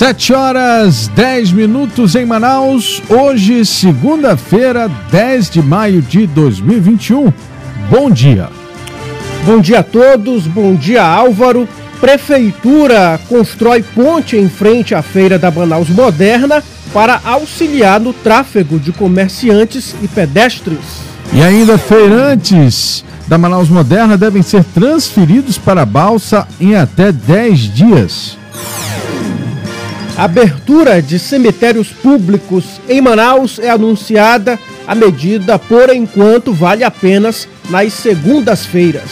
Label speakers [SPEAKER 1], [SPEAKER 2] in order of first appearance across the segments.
[SPEAKER 1] Sete horas dez minutos em Manaus. Hoje, segunda-feira, 10 de maio de 2021. Bom dia.
[SPEAKER 2] Bom dia a todos. Bom dia, Álvaro. Prefeitura constrói ponte em frente à Feira da Manaus Moderna para auxiliar no tráfego de comerciantes e pedestres.
[SPEAKER 1] E ainda feirantes da Manaus Moderna devem ser transferidos para a balsa em até 10 dias.
[SPEAKER 2] Abertura de cemitérios públicos em Manaus é anunciada. A medida, por enquanto, vale apenas nas segundas-feiras.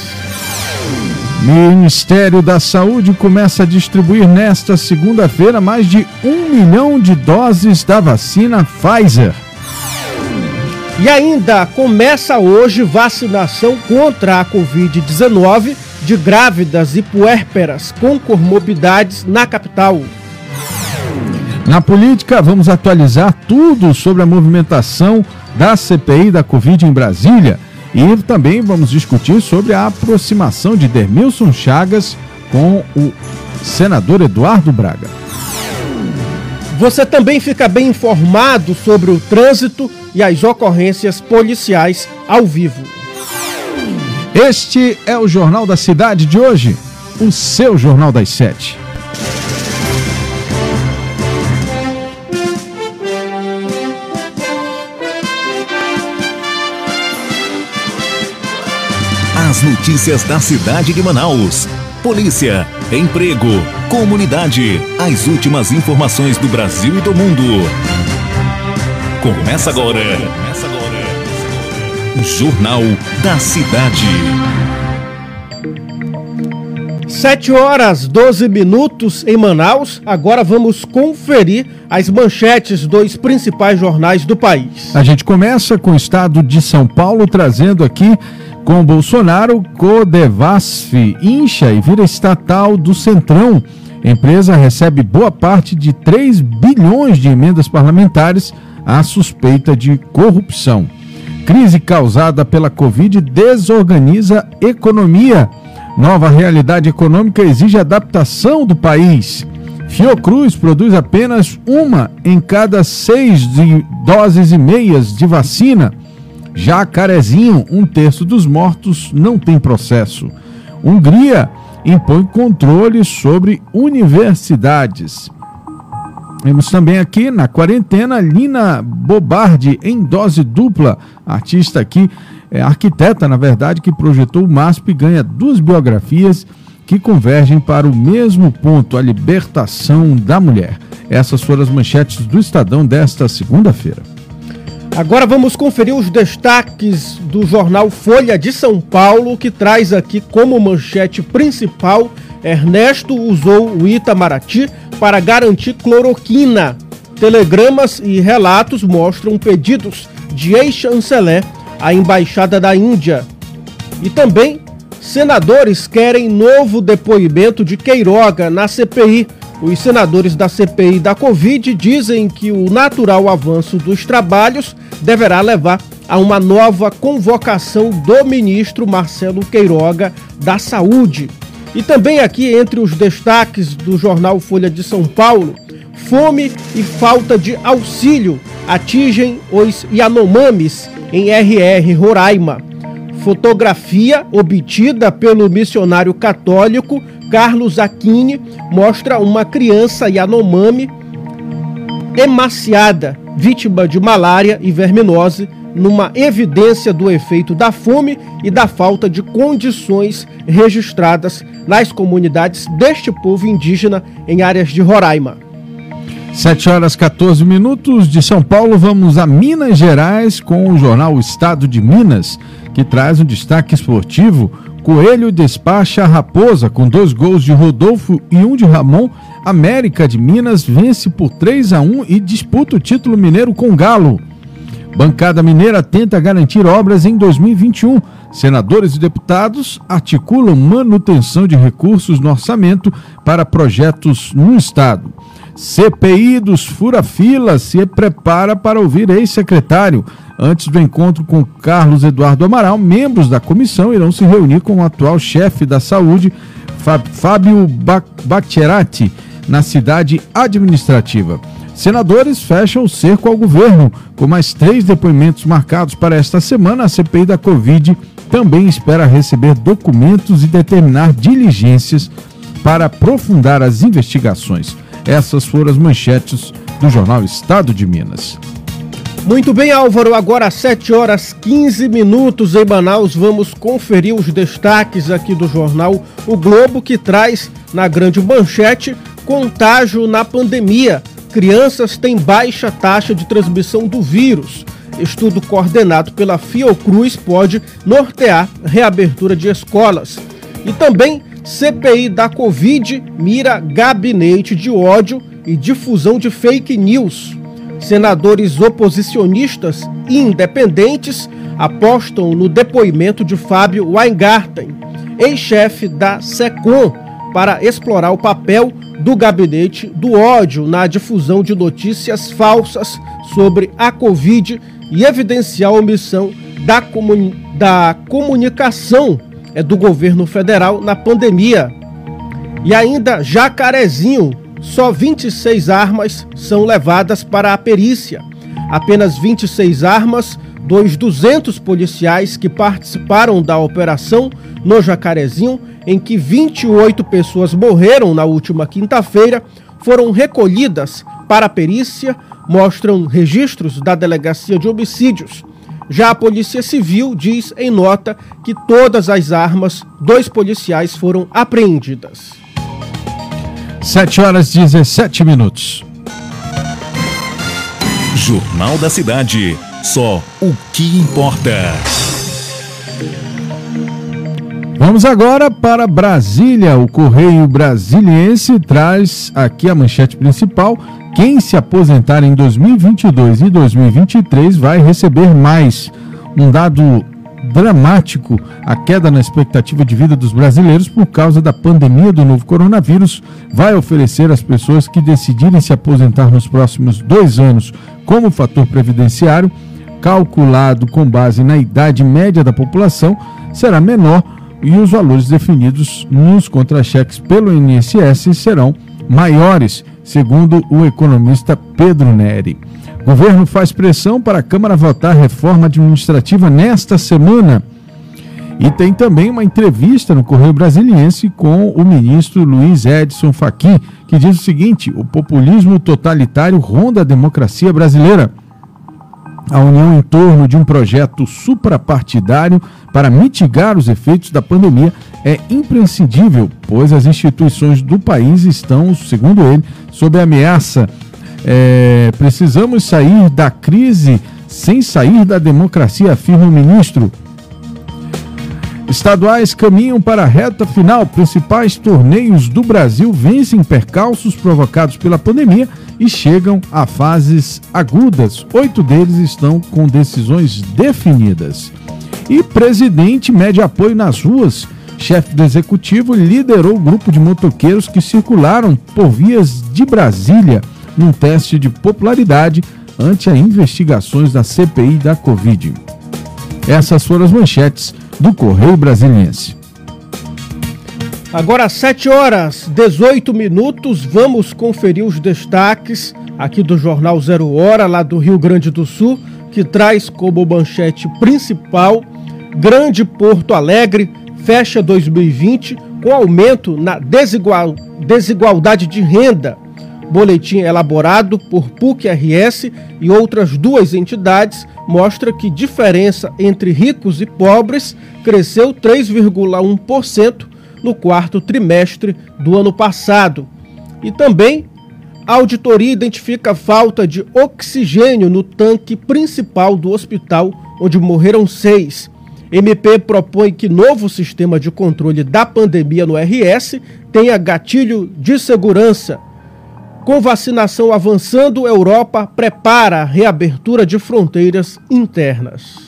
[SPEAKER 1] Ministério da Saúde começa a distribuir nesta segunda-feira mais de um milhão de doses da vacina Pfizer.
[SPEAKER 2] E ainda começa hoje vacinação contra a Covid-19 de grávidas e puérperas com comorbidades na capital.
[SPEAKER 1] Na política, vamos atualizar tudo sobre a movimentação da CPI da Covid em Brasília e também vamos discutir sobre a aproximação de Dermilson Chagas com o senador Eduardo Braga.
[SPEAKER 2] Você também fica bem informado sobre o trânsito e as ocorrências policiais ao vivo.
[SPEAKER 1] Este é o Jornal da Cidade de hoje, o seu Jornal das Sete.
[SPEAKER 3] As notícias da cidade de Manaus. Polícia, emprego, comunidade. As últimas informações do Brasil e do mundo. Começa agora. Começa agora. Jornal da Cidade.
[SPEAKER 2] 7 horas 12 minutos em Manaus. Agora vamos conferir as manchetes dos principais jornais do país.
[SPEAKER 1] A gente começa com o estado de São Paulo, trazendo aqui com Bolsonaro, Codevasf incha e vira estatal do Centrão. Empresa recebe boa parte de 3 bilhões de emendas parlamentares à suspeita de corrupção. Crise causada pela Covid desorganiza economia. Nova realidade econômica exige adaptação do país. Fiocruz produz apenas uma em cada seis doses e meias de vacina. Jacarezinho, um terço dos mortos não tem processo. Hungria impõe controle sobre universidades. Temos também aqui na quarentena Lina Bobardi em dose dupla, artista aqui, é, arquiteta na verdade, que projetou o MASP e ganha duas biografias que convergem para o mesmo ponto, a libertação da mulher. Essas foram as manchetes do Estadão desta segunda-feira.
[SPEAKER 2] Agora vamos conferir os destaques do jornal Folha de São Paulo, que traz aqui como manchete principal: Ernesto usou o Itamaraty para garantir cloroquina. Telegramas e relatos mostram pedidos de ex-chanceler à Embaixada da Índia. E também, senadores querem novo depoimento de Queiroga na CPI. Os senadores da CPI da Covid dizem que o natural avanço dos trabalhos deverá levar a uma nova convocação do ministro Marcelo Queiroga da Saúde. E também aqui entre os destaques do jornal Folha de São Paulo, fome e falta de auxílio atingem os Yanomamis em RR Roraima. Fotografia obtida pelo missionário católico Carlos Aquini mostra uma criança Yanomami emaciada, vítima de malária e verminose, numa evidência do efeito da fome e da falta de condições registradas nas comunidades deste povo indígena em áreas de Roraima.
[SPEAKER 1] 7 horas 14 minutos de São Paulo, vamos a Minas Gerais com o jornal Estado de Minas, que traz um destaque esportivo Coelho despacha a Raposa com dois gols de Rodolfo e um de Ramon. América de Minas vence por 3 a 1 e disputa o título mineiro com Galo. Bancada Mineira tenta garantir obras em 2021. Senadores e deputados articulam manutenção de recursos no orçamento para projetos no Estado. CPI dos Fura-Fila se prepara para ouvir ex-secretário. Antes do encontro com Carlos Eduardo Amaral, membros da comissão irão se reunir com o atual chefe da saúde, Fábio Baccherati. na cidade administrativa. Senadores fecham o cerco ao governo. Com mais três depoimentos marcados para esta semana, a CPI da Covid também espera receber documentos e determinar diligências para aprofundar as investigações. Essas foram as manchetes do jornal Estado de Minas.
[SPEAKER 2] Muito bem, Álvaro. Agora às 7 horas 15 minutos em Manaus, vamos conferir os destaques aqui do jornal O Globo, que traz na grande manchete contágio na pandemia crianças têm baixa taxa de transmissão do vírus. Estudo coordenado pela Fiocruz pode nortear reabertura de escolas. E também CPI da Covid mira gabinete de ódio e difusão de fake news. Senadores oposicionistas e independentes apostam no depoimento de Fábio Weingarten, ex-chefe da SECOM, para explorar o papel do gabinete do ódio na difusão de notícias falsas sobre a Covid e evidenciar a omissão da, comuni da comunicação do governo federal na pandemia. E ainda Jacarezinho, só 26 armas são levadas para a perícia. Apenas 26 armas dos 200 policiais que participaram da operação no Jacarezinho em que 28 pessoas morreram na última quinta-feira, foram recolhidas para a perícia, mostram registros da Delegacia de Homicídios. Já a Polícia Civil diz em nota que todas as armas dos policiais foram apreendidas.
[SPEAKER 1] 7 horas e 17 minutos.
[SPEAKER 3] Jornal da Cidade. Só o que importa.
[SPEAKER 1] Vamos agora para Brasília. O Correio Brasiliense traz aqui a manchete principal. Quem se aposentar em 2022 e 2023 vai receber mais. Um dado dramático a queda na expectativa de vida dos brasileiros por causa da pandemia do novo coronavírus vai oferecer às pessoas que decidirem se aposentar nos próximos dois anos como fator previdenciário, calculado com base na idade média da população, será menor e os valores definidos nos contra-cheques pelo INSS serão maiores, segundo o economista Pedro Neri. O governo faz pressão para a Câmara votar reforma administrativa nesta semana. E tem também uma entrevista no Correio Brasiliense com o ministro Luiz Edson Fachin, que diz o seguinte: o populismo totalitário ronda a democracia brasileira a união em torno de um projeto suprapartidário para mitigar os efeitos da pandemia é imprescindível, pois as instituições do país estão, segundo ele, sob ameaça. É, precisamos sair da crise sem sair da democracia, afirma o ministro. Estaduais caminham para a reta final. Principais torneios do Brasil vencem percalços provocados pela pandemia e chegam a fases agudas. Oito deles estão com decisões definidas. E presidente mede apoio nas ruas. Chefe do executivo liderou o grupo de motoqueiros que circularam por vias de Brasília num teste de popularidade ante as investigações da CPI da Covid. Essas foram as manchetes do Correio Brasiliense.
[SPEAKER 2] Agora, às 7 horas 18 minutos, vamos conferir os destaques aqui do Jornal Zero Hora, lá do Rio Grande do Sul, que traz como manchete principal: Grande Porto Alegre fecha 2020 com aumento na desigual, desigualdade de renda. Boletim elaborado por PUC-RS e outras duas entidades mostra que diferença entre ricos e pobres cresceu 3,1% no quarto trimestre do ano passado. E também a auditoria identifica falta de oxigênio no tanque principal do hospital, onde morreram seis. MP propõe que novo sistema de controle da pandemia no RS tenha gatilho de segurança. Com vacinação avançando, Europa prepara a reabertura de fronteiras internas.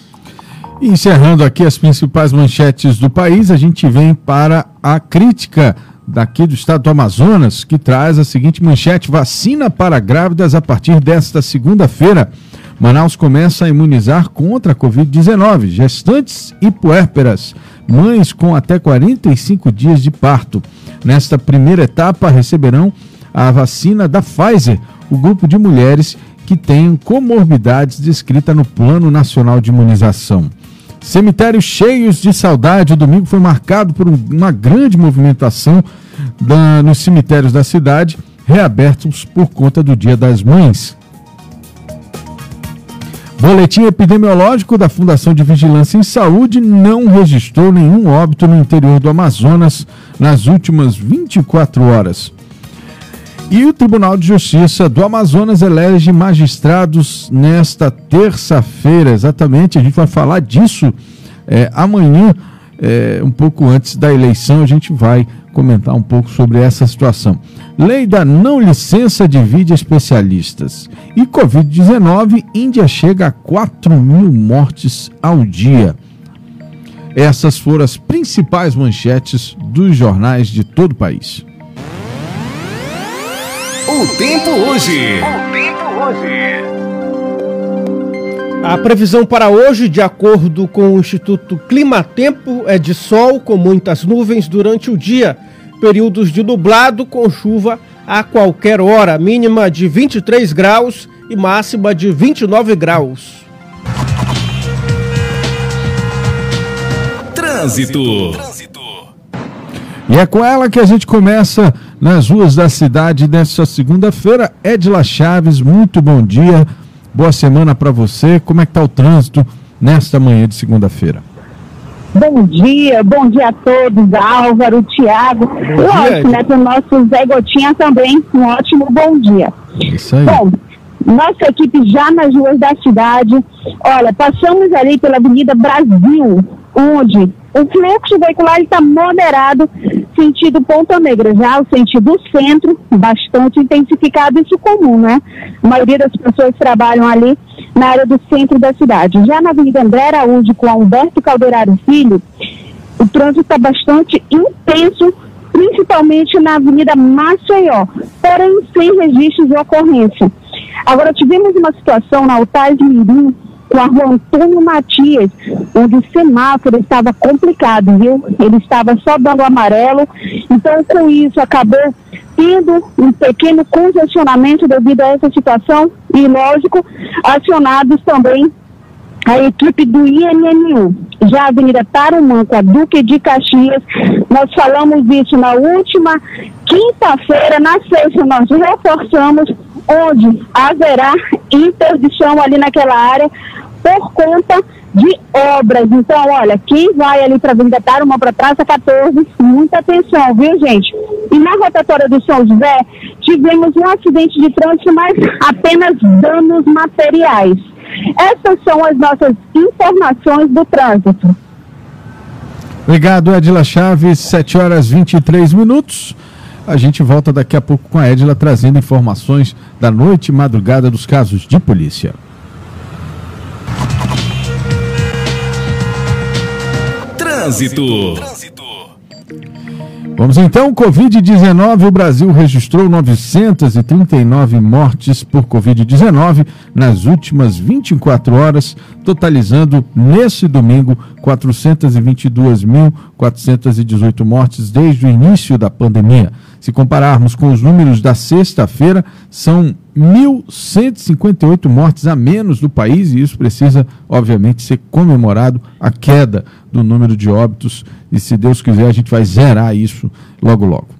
[SPEAKER 1] Encerrando aqui as principais manchetes do país, a gente vem para a crítica daqui do estado do Amazonas, que traz a seguinte manchete: vacina para grávidas a partir desta segunda-feira. Manaus começa a imunizar contra a Covid-19, gestantes e puérperas, mães com até 45 dias de parto. Nesta primeira etapa, receberão a vacina da Pfizer, o grupo de mulheres que têm comorbidades descrita no Plano Nacional de Imunização. Cemitérios cheios de saudade. O domingo foi marcado por uma grande movimentação da, nos cemitérios da cidade, reabertos por conta do Dia das Mães. Boletim epidemiológico da Fundação de Vigilância em Saúde não registrou nenhum óbito no interior do Amazonas nas últimas 24 horas. E o Tribunal de Justiça do Amazonas elege magistrados nesta terça-feira, exatamente. A gente vai falar disso é, amanhã, é, um pouco antes da eleição. A gente vai comentar um pouco sobre essa situação. Lei da não licença divide especialistas. E Covid-19, Índia chega a 4 mil mortes ao dia. Essas foram as principais manchetes dos jornais de todo o país.
[SPEAKER 3] O tempo hoje. O tempo hoje.
[SPEAKER 2] A previsão para hoje, de acordo com o Instituto Climatempo, é de sol com muitas nuvens durante o dia, períodos de nublado com chuva a qualquer hora, mínima de 23 graus e máxima de 29 graus.
[SPEAKER 3] Trânsito.
[SPEAKER 1] E é com ela que a gente começa nas ruas da cidade nesta segunda-feira. Edila Chaves, muito bom dia. Boa semana para você. Como é que tá o trânsito nesta manhã de segunda-feira?
[SPEAKER 4] Bom dia, bom dia a todos, Álvaro, Tiago. Lógico, né, para o nosso Zé Gotinha também, um ótimo bom dia.
[SPEAKER 1] Isso aí.
[SPEAKER 4] Bom, nossa equipe já nas ruas da cidade. Olha, passamos ali pela Avenida Brasil, onde o fluxo veicular está moderado, sentido Ponta Negra, já o sentido centro, bastante intensificado, isso comum, né? A maioria das pessoas trabalham ali na área do centro da cidade. Já na Avenida André Araújo, com Humberto Calderaro Filho, o trânsito está bastante intenso, principalmente na Avenida Maceió, porém sem registros de ocorrência. Agora, tivemos uma situação na Altais Mirim, com a rua Antônio Matias, onde o semáforo estava complicado, viu? Ele estava só dando amarelo, então com isso acabou tendo um pequeno congestionamento devido a essa situação e, lógico, acionados também a equipe do INMU. Já a Avenida Tarumã, com a Duque de Caxias, nós falamos isso na última quinta-feira, na sexta nós reforçamos, onde haverá interdição ali naquela área por conta de obras. Então, olha, quem vai ali para a Avenida Tarumã para Praça 14, muita atenção, viu, gente? E na rotatória do São José, tivemos um acidente de trânsito, mas apenas danos materiais. Essas são as nossas informações do trânsito.
[SPEAKER 1] Obrigado, Edila Chaves, 7 horas 23 minutos. A gente volta daqui a pouco com a Edila trazendo informações da noite e madrugada dos casos de polícia.
[SPEAKER 3] Trânsito.
[SPEAKER 1] Vamos então, Covid-19. O Brasil registrou 939 mortes por Covid-19 nas últimas 24 horas, totalizando nesse domingo 422.418 mortes desde o início da pandemia. Se compararmos com os números da sexta-feira, são 1.158 mortes a menos do país, e isso precisa, obviamente, ser comemorado a queda do número de óbitos. E se Deus quiser, a gente vai zerar isso logo, logo.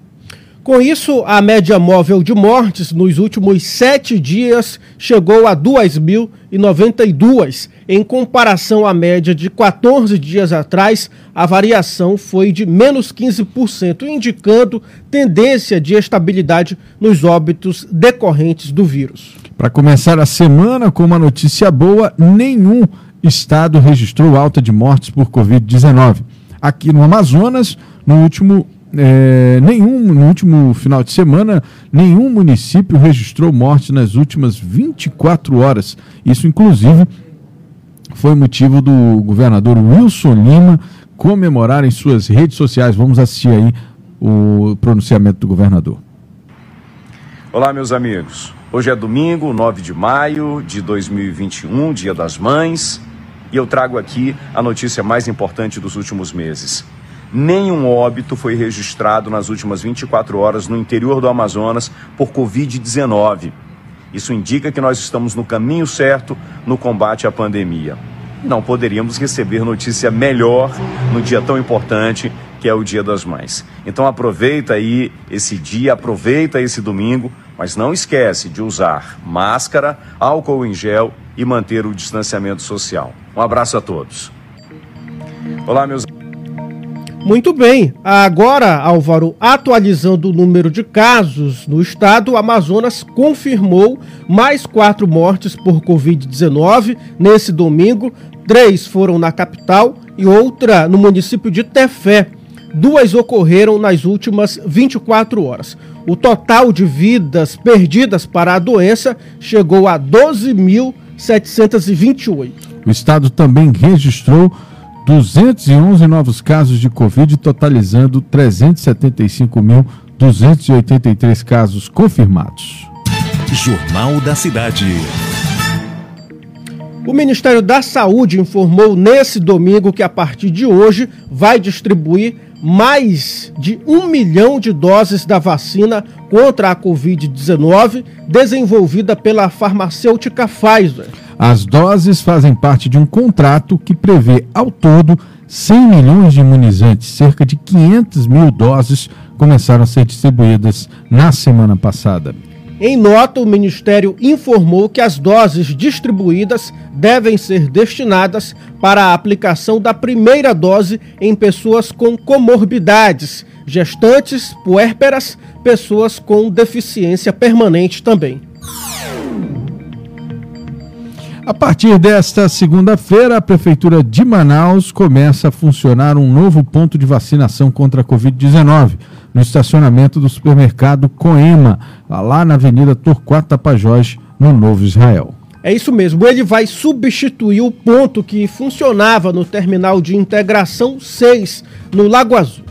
[SPEAKER 2] Com isso, a média móvel de mortes nos últimos sete dias chegou a 2.092. Em comparação à média de 14 dias atrás, a variação foi de menos 15%, indicando tendência de estabilidade nos óbitos decorrentes do vírus.
[SPEAKER 1] Para começar a semana com uma notícia boa, nenhum estado registrou alta de mortes por Covid-19. Aqui no Amazonas, no último é, nenhum, no último final de semana, nenhum município registrou morte nas últimas 24 horas. Isso, inclusive, foi motivo do governador Wilson Lima comemorar em suas redes sociais. Vamos assistir aí o pronunciamento do governador.
[SPEAKER 5] Olá, meus amigos. Hoje é domingo, 9 de maio de 2021, Dia das Mães, e eu trago aqui a notícia mais importante dos últimos meses. Nenhum óbito foi registrado nas últimas 24 horas no interior do Amazonas por Covid-19. Isso indica que nós estamos no caminho certo no combate à pandemia. Não poderíamos receber notícia melhor no dia tão importante que é o Dia das Mães. Então aproveita aí esse dia, aproveita esse domingo, mas não esquece de usar máscara, álcool em gel e manter o distanciamento social. Um abraço a todos.
[SPEAKER 2] Olá, meus muito bem, agora, Álvaro, atualizando o número de casos no estado, o Amazonas confirmou mais quatro mortes por Covid-19 nesse domingo. Três foram na capital e outra no município de Tefé. Duas ocorreram nas últimas 24 horas. O total de vidas perdidas para a doença chegou a 12.728.
[SPEAKER 1] O estado também registrou 211 novos casos de Covid, totalizando 375.283 casos confirmados.
[SPEAKER 3] Jornal da Cidade.
[SPEAKER 2] O Ministério da Saúde informou nesse domingo que a partir de hoje vai distribuir mais de um milhão de doses da vacina contra a Covid-19 desenvolvida pela farmacêutica Pfizer.
[SPEAKER 1] As doses fazem parte de um contrato que prevê, ao todo, 100 milhões de imunizantes, cerca de 500 mil doses começaram a ser distribuídas na semana passada.
[SPEAKER 2] Em nota, o Ministério informou que as doses distribuídas devem ser destinadas para a aplicação da primeira dose em pessoas com comorbidades, gestantes, puérperas, pessoas com deficiência permanente também.
[SPEAKER 1] A partir desta segunda-feira, a Prefeitura de Manaus começa a funcionar um novo ponto de vacinação contra a Covid-19 no estacionamento do supermercado Coema, lá na Avenida Torquato Tapajós, no Novo Israel.
[SPEAKER 2] É isso mesmo, ele vai substituir o ponto que funcionava no terminal de integração 6, no Lago Azul.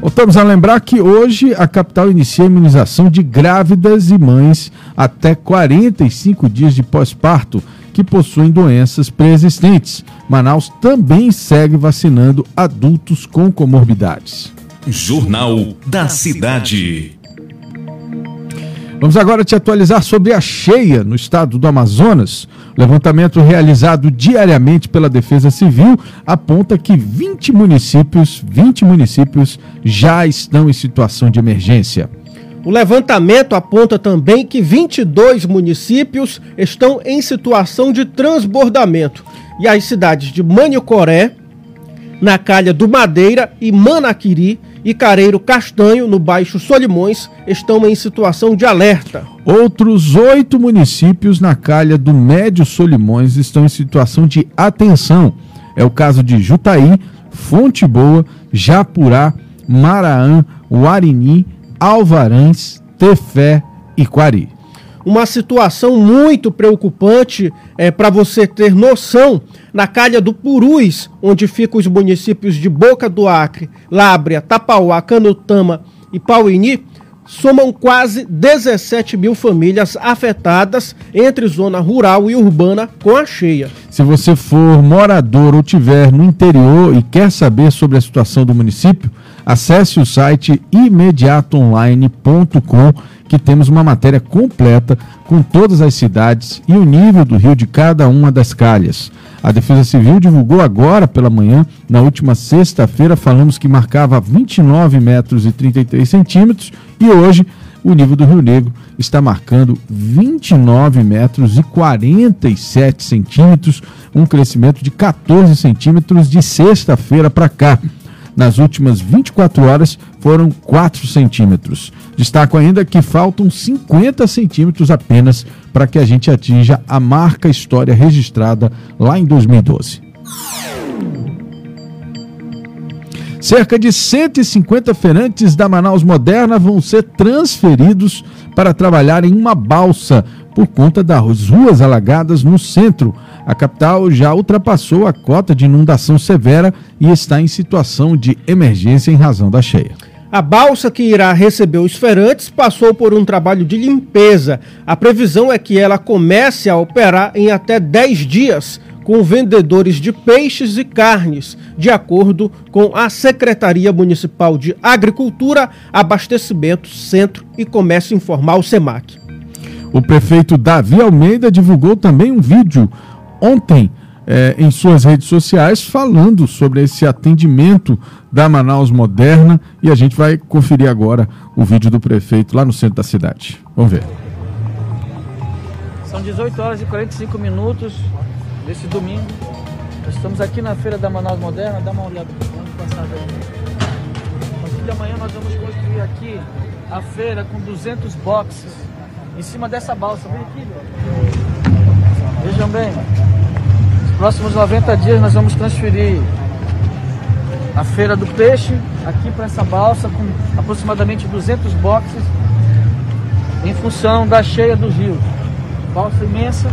[SPEAKER 1] Voltamos a lembrar que hoje a capital inicia a imunização de grávidas e mães até 45 dias de pós-parto que possuem doenças pré-existentes. Manaus também segue vacinando adultos com comorbidades.
[SPEAKER 3] Jornal da Cidade.
[SPEAKER 1] Vamos agora te atualizar sobre a cheia no estado do Amazonas. Levantamento realizado diariamente pela Defesa Civil aponta que 20 municípios, 20 municípios já estão em situação de emergência.
[SPEAKER 2] O levantamento aponta também que 22 municípios estão em situação de transbordamento e as cidades de Manicoré, na Calha do Madeira e Manaquiri e Careiro Castanho, no Baixo Solimões, estão em situação de alerta.
[SPEAKER 1] Outros oito municípios na calha do Médio Solimões estão em situação de atenção. É o caso de Jutaí, Fonte Boa, Japurá, Maraã, Guarini, Alvarães, Tefé e Quari.
[SPEAKER 2] Uma situação muito preocupante é, para você ter noção na calha do Purus, onde ficam os municípios de Boca do Acre, Lábrea, Tapauá, Canutama e Pauini, somam quase 17 mil famílias afetadas entre zona rural e urbana com a cheia.
[SPEAKER 1] Se você for morador ou tiver no interior e quer saber sobre a situação do município, acesse o site imediatoonline.com que temos uma matéria completa com todas as cidades e o nível do rio de cada uma das calhas. A Defesa Civil divulgou agora pela manhã, na última sexta-feira, falamos que marcava 29 metros e 33 centímetros e hoje o nível do Rio Negro está marcando 29 metros e 47 centímetros, um crescimento de 14 centímetros de sexta-feira para cá nas últimas 24 horas foram 4 centímetros. Destaco ainda que faltam 50 centímetros apenas para que a gente atinja a marca história registrada lá em 2012. Cerca de 150 feirantes da Manaus Moderna vão ser transferidos para trabalhar em uma balsa por conta das ruas alagadas no centro. A capital já ultrapassou a cota de inundação severa e está em situação de emergência em razão da cheia.
[SPEAKER 2] A balsa que irá receber os feirantes passou por um trabalho de limpeza. A previsão é que ela comece a operar em até 10 dias, com vendedores de peixes e carnes, de acordo com a Secretaria Municipal de Agricultura, Abastecimento, Centro e Comércio Informal, SEMAC.
[SPEAKER 1] O prefeito Davi Almeida divulgou também um vídeo ontem eh, em suas redes sociais falando sobre esse atendimento da Manaus Moderna e a gente vai conferir agora o vídeo do prefeito lá no centro da cidade. Vamos ver.
[SPEAKER 6] São 18 horas e 45 minutos desse domingo. Nós estamos aqui na feira da Manaus Moderna, dá uma olhada, vamos passar. A partir de amanhã nós vamos construir aqui a feira com 200 boxes em cima dessa balsa. Vem aqui, Vejam bem, próximos 90 dias nós vamos transferir a feira do peixe aqui para essa balsa com aproximadamente 200 boxes em função da cheia dos rios. Balsa imensa,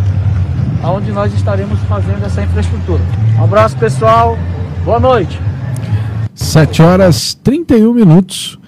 [SPEAKER 6] onde nós estaremos fazendo essa infraestrutura. Um abraço pessoal, boa noite.
[SPEAKER 1] 7 horas 31 minutos.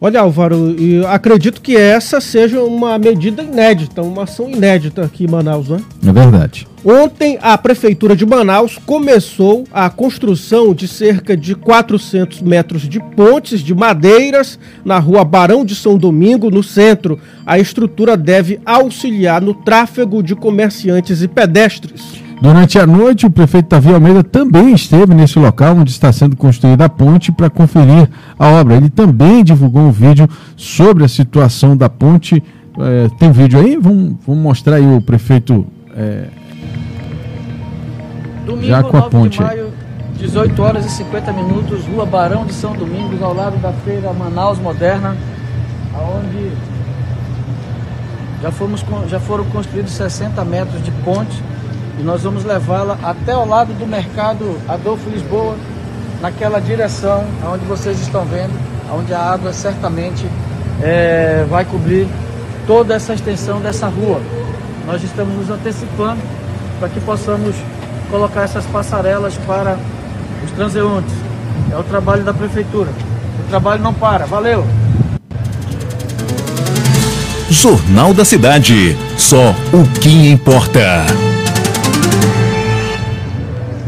[SPEAKER 2] Olha, Álvaro, acredito que essa seja uma medida inédita, uma ação inédita aqui em Manaus, né?
[SPEAKER 1] É verdade.
[SPEAKER 2] Ontem, a Prefeitura de Manaus começou a construção de cerca de 400 metros de pontes de madeiras na rua Barão de São Domingo, no centro. A estrutura deve auxiliar no tráfego de comerciantes e pedestres.
[SPEAKER 1] Durante a noite, o prefeito Davi Almeida também esteve nesse local onde está sendo construída a ponte para conferir a obra. Ele também divulgou um vídeo sobre a situação da ponte. É, tem vídeo aí? Vamos, vamos, mostrar aí o prefeito é,
[SPEAKER 6] Domingo, já com a ponte. Maio, 18 horas e 50 minutos, Rua Barão de São Domingos, ao lado da feira Manaus Moderna, onde já, fomos, já foram construídos 60 metros de ponte e nós vamos levá-la até ao lado do mercado Adolfo Lisboa, naquela direção onde vocês estão vendo, onde a água certamente é, vai cobrir toda essa extensão dessa rua. Nós estamos nos antecipando para que possamos colocar essas passarelas para os transeuntes. É o trabalho da prefeitura. O trabalho não para. Valeu!
[SPEAKER 3] Jornal da Cidade. Só o que importa.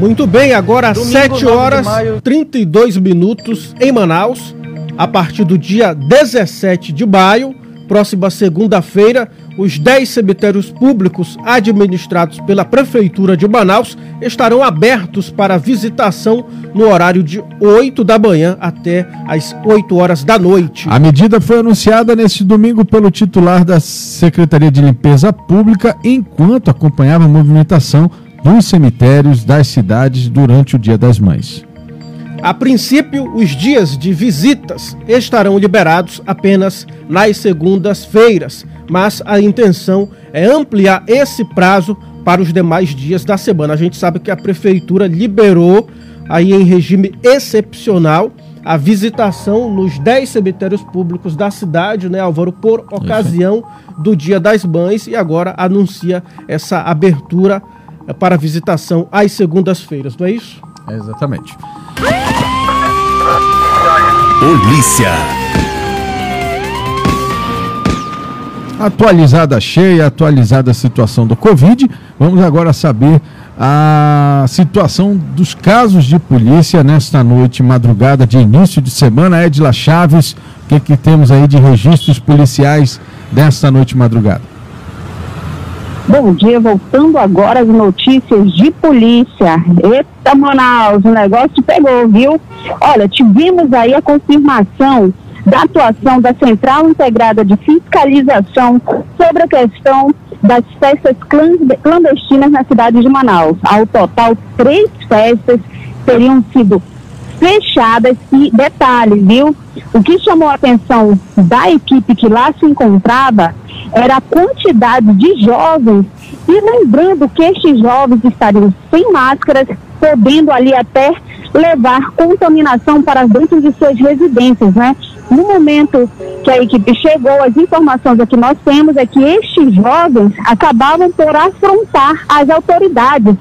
[SPEAKER 2] Muito bem, agora Domingo, 7 horas e 32 minutos em Manaus. A partir do dia 17 de maio, próxima segunda-feira, os 10 cemitérios públicos administrados pela Prefeitura de Manaus estarão abertos para visitação no horário de 8 da manhã até as 8 horas da noite.
[SPEAKER 1] A medida foi anunciada neste domingo pelo titular da Secretaria de Limpeza Pública enquanto acompanhava a movimentação dos cemitérios das cidades durante o Dia das Mães.
[SPEAKER 2] A princípio, os dias de visitas estarão liberados apenas nas segundas-feiras, mas a intenção é ampliar esse prazo para os demais dias da semana. A gente sabe que a prefeitura liberou aí em regime excepcional a visitação nos 10 cemitérios públicos da cidade, né, Álvaro, por ocasião do Dia das Mães e agora anuncia essa abertura para visitação às segundas-feiras, não é isso?
[SPEAKER 1] É exatamente.
[SPEAKER 3] Polícia.
[SPEAKER 1] Atualizada cheia, atualizada a situação do Covid. Vamos agora saber a situação dos casos de polícia nesta noite, madrugada de início de semana. Edila Chaves, o que, que temos aí de registros policiais nesta noite madrugada?
[SPEAKER 4] Bom dia, voltando agora às notícias de polícia. Eita, Manaus, o negócio pegou, viu? Olha, tivemos aí a confirmação da atuação da Central Integrada de Fiscalização sobre a questão das festas clandestinas na cidade de Manaus. Ao total, três festas teriam sido fechadas e detalhe, viu? O que chamou a atenção da equipe que lá se encontrava era a quantidade de jovens e lembrando que estes jovens estariam sem máscaras, podendo ali até levar contaminação para dentro de suas residências, né? No momento que a equipe chegou, as informações que nós temos é que estes jovens acabavam por afrontar as autoridades,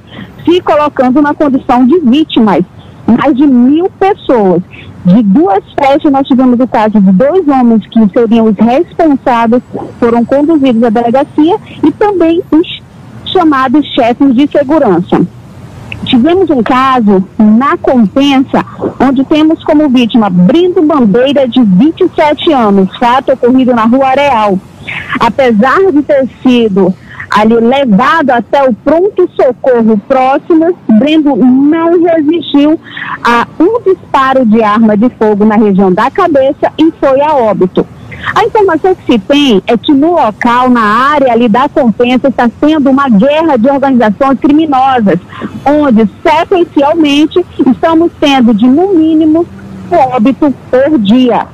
[SPEAKER 4] se colocando na condição de vítimas. Mais de mil pessoas de duas festas, nós tivemos o caso de dois homens que seriam os responsáveis, foram conduzidos à delegacia e também os chamados chefes de segurança. Tivemos um caso na Compensa, onde temos como vítima Brindo Bandeira, de 27 anos, fato ocorrido na Rua Areal. Apesar de ter sido ali levado até o pronto-socorro próximo, Brendo não resistiu a um disparo de arma de fogo na região da cabeça e foi a óbito. A informação que se tem é que no local, na área ali da compensa, está sendo uma guerra de organizações criminosas, onde sequencialmente estamos tendo de no mínimo óbito por dia.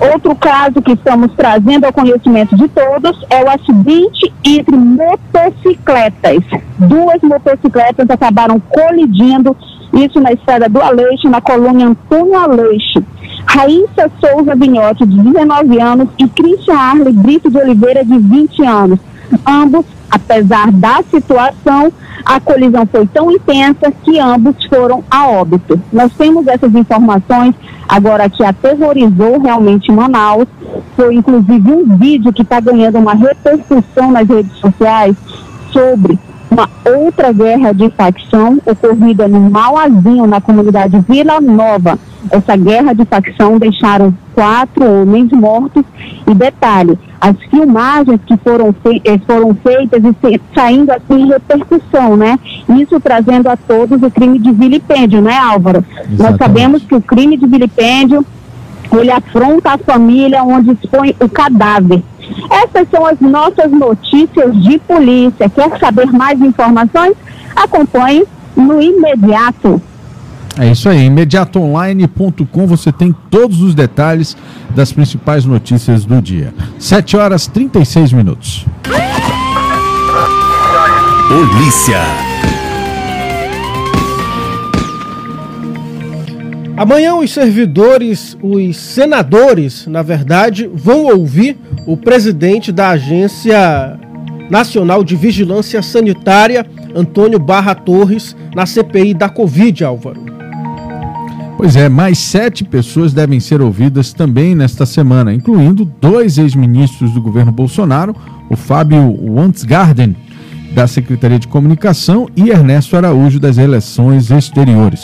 [SPEAKER 4] Outro caso que estamos trazendo ao conhecimento de todos é o acidente entre motocicletas. Duas motocicletas acabaram colidindo, isso na estrada do Aleixo, na colônia Antônio Aleixo. Raíssa Souza Vinhote, de 19 anos, e Christian Arley Brito de Oliveira, de 20 anos. Ambos, apesar da situação, a colisão foi tão intensa que ambos foram a óbito. Nós temos essas informações agora que aterrorizou realmente Manaus. Foi inclusive um vídeo que está ganhando uma repercussão nas redes sociais sobre uma outra guerra de facção ocorrida no Mauazinho, na comunidade Vila Nova. Essa guerra de facção deixaram quatro homens mortos e detalhe, as filmagens que foram, eh, foram feitas e saindo assim repercussão, né? Isso trazendo a todos o crime de vilipêndio, né, Álvaro? Exatamente. Nós sabemos que o crime de vilipêndio ele afronta a família onde expõe o cadáver. Essas são as nossas notícias de polícia. Quer saber mais informações? Acompanhe no imediato.
[SPEAKER 1] É isso aí, imediatoonline.com você tem todos os detalhes das principais notícias do dia. 7 horas 36 minutos.
[SPEAKER 3] Polícia.
[SPEAKER 2] Amanhã os servidores, os senadores, na verdade, vão ouvir o presidente da Agência Nacional de Vigilância Sanitária, Antônio Barra Torres, na CPI da Covid, Álvaro.
[SPEAKER 1] Pois é, mais sete pessoas devem ser ouvidas também nesta semana, incluindo dois ex-ministros do governo Bolsonaro, o Fábio Wandsgarden, da Secretaria de Comunicação, e Ernesto Araújo, das Relações Exteriores.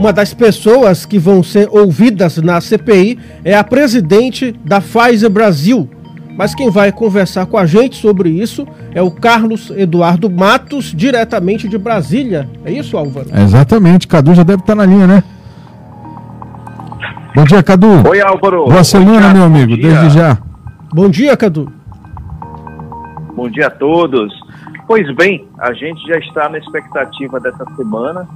[SPEAKER 2] Uma das pessoas que vão ser ouvidas na CPI é a presidente da Pfizer Brasil. Mas quem vai conversar com a gente sobre isso é o Carlos Eduardo Matos, diretamente de Brasília. É isso, Álvaro?
[SPEAKER 1] exatamente. Cadu já deve estar na linha, né? Bom dia, Cadu.
[SPEAKER 7] Oi, Álvaro.
[SPEAKER 1] Boa semana, meu amigo, desde já.
[SPEAKER 2] Bom dia, Cadu.
[SPEAKER 7] Bom dia a todos. Pois bem, a gente já está na expectativa dessa semana,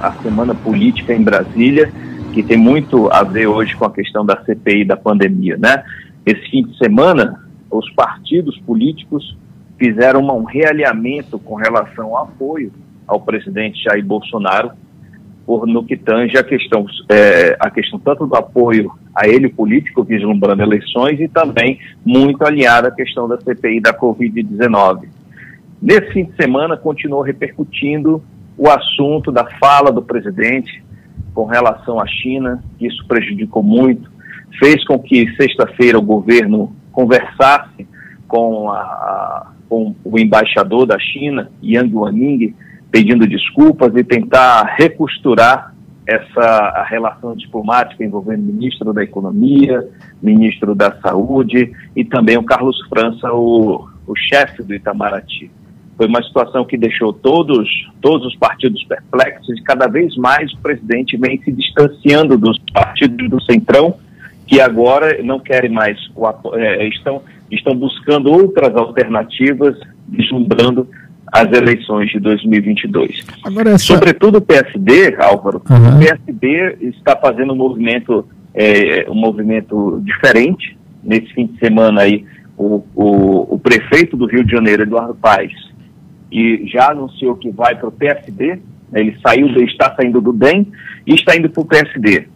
[SPEAKER 7] a semana política em Brasília, que tem muito a ver hoje com a questão da CPI da pandemia, né? Esse fim de semana, os partidos políticos fizeram um realinhamento com relação ao apoio ao presidente Jair Bolsonaro por no que tange a questão, é, a questão tanto do apoio a ele político vislumbrando eleições e também muito alinhada à questão da CPI da Covid-19. Nesse fim de semana continuou repercutindo o assunto da fala do presidente com relação à China, isso prejudicou muito, fez com que sexta-feira o governo conversasse com, a, com o embaixador da China, Yang Wanning, pedindo desculpas e tentar recosturar essa relação diplomática envolvendo o ministro da Economia, ministro da Saúde e também o Carlos França, o, o chefe do Itamaraty. Foi uma situação que deixou todos, todos os partidos perplexos e cada vez mais o presidente vem se distanciando dos partidos do Centrão, que agora não querem mais, é, estão, estão buscando outras alternativas, vislumbrando as eleições de 2022. Agora, essa... Sobretudo o PSD, Álvaro, uhum. o PSD está fazendo um movimento, é, um movimento diferente. Nesse fim de semana aí, o, o, o prefeito do Rio de Janeiro, Eduardo Paes, e já anunciou que vai para o PSD, né, ele saiu, está saindo do DEM e está indo para o PSD.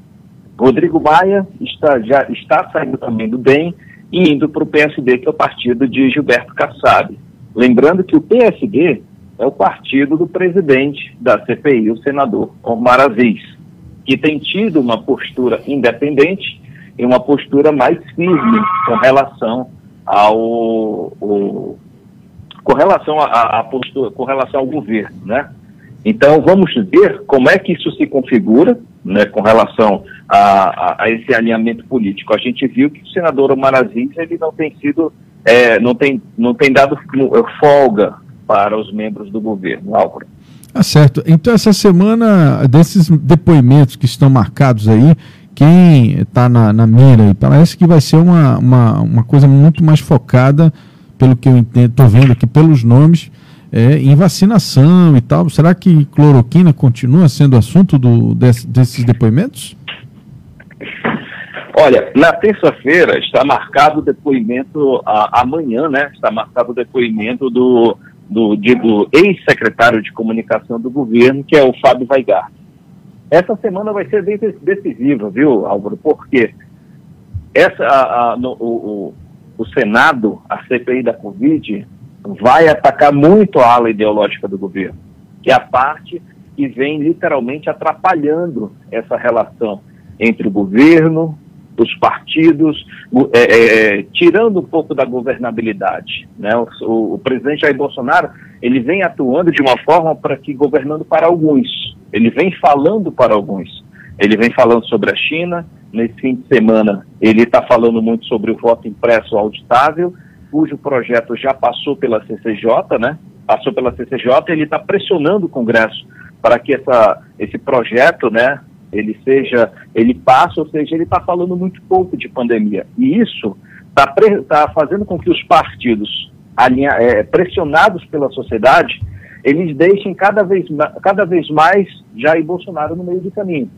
[SPEAKER 7] Rodrigo Maia está, já está saindo também do DEM e indo para o PSD, que é o partido de Gilberto Kassab. Lembrando que o PSD é o partido do presidente da CPI, o senador Omar Aziz, que tem tido uma postura independente e uma postura mais firme com relação ao, ao com relação a, postura, com relação ao governo, né? Então, vamos ver como é que isso se configura né, com relação a, a, a, esse alinhamento político. A gente viu que o senador Omar Aziz ele não tem sido, é, não, tem, não tem dado folga para os membros do governo, Álvaro.
[SPEAKER 1] Tá certo. Então, essa semana, desses depoimentos que estão marcados aí, quem está na, na mira, parece que vai ser uma, uma, uma coisa muito mais focada, pelo que eu entendo, estou vendo aqui pelos nomes, é, em vacinação e tal. Será que cloroquina continua sendo assunto do, desse, desses depoimentos?
[SPEAKER 7] Olha, na terça-feira está marcado o depoimento, a, amanhã, né? Está marcado o depoimento do, do, do ex-secretário de comunicação do governo, que é o Fábio Weigar. Essa semana vai ser decisiva, viu, Álvaro? Porque essa, a, a, no, o, o Senado, a CPI da Covid, vai atacar muito a ala ideológica do governo, que é a parte que vem literalmente atrapalhando essa relação entre o governo, os partidos, é, é, é, tirando um pouco da governabilidade. Né? O, o, presidente Jair Bolsonaro ele vem atuando de uma forma para que governando para alguns, ele vem falando para alguns. Ele vem falando sobre a China. Nesse fim de semana, ele está falando muito sobre o voto impresso auditável cujo projeto já passou pela CCJ, né? Passou pela CCJ, ele está pressionando o Congresso para que essa, esse projeto, né? Ele seja, ele passe, ou seja, ele está falando muito pouco de pandemia. E isso está tá fazendo com que os partidos alinha, é, pressionados pela sociedade, eles deixem cada vez, cada vez mais Jair Bolsonaro no meio do caminho.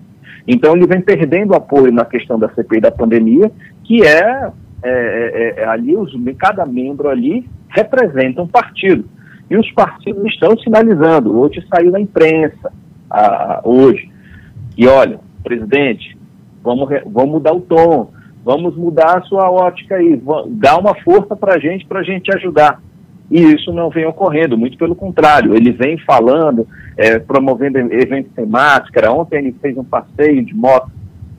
[SPEAKER 7] Então ele vem perdendo apoio na questão da CPI da pandemia, que é é, é, é, ali, os, cada membro ali representa um partido. E os partidos estão sinalizando. Hoje saiu na imprensa, a, hoje. E olha, presidente, vamos, vamos mudar o tom, vamos mudar a sua ótica aí, dá uma força para a gente, para a gente ajudar. E isso não vem ocorrendo, muito pelo contrário, ele vem falando, é, promovendo eventos sem máscara. Ontem ele fez um passeio de moto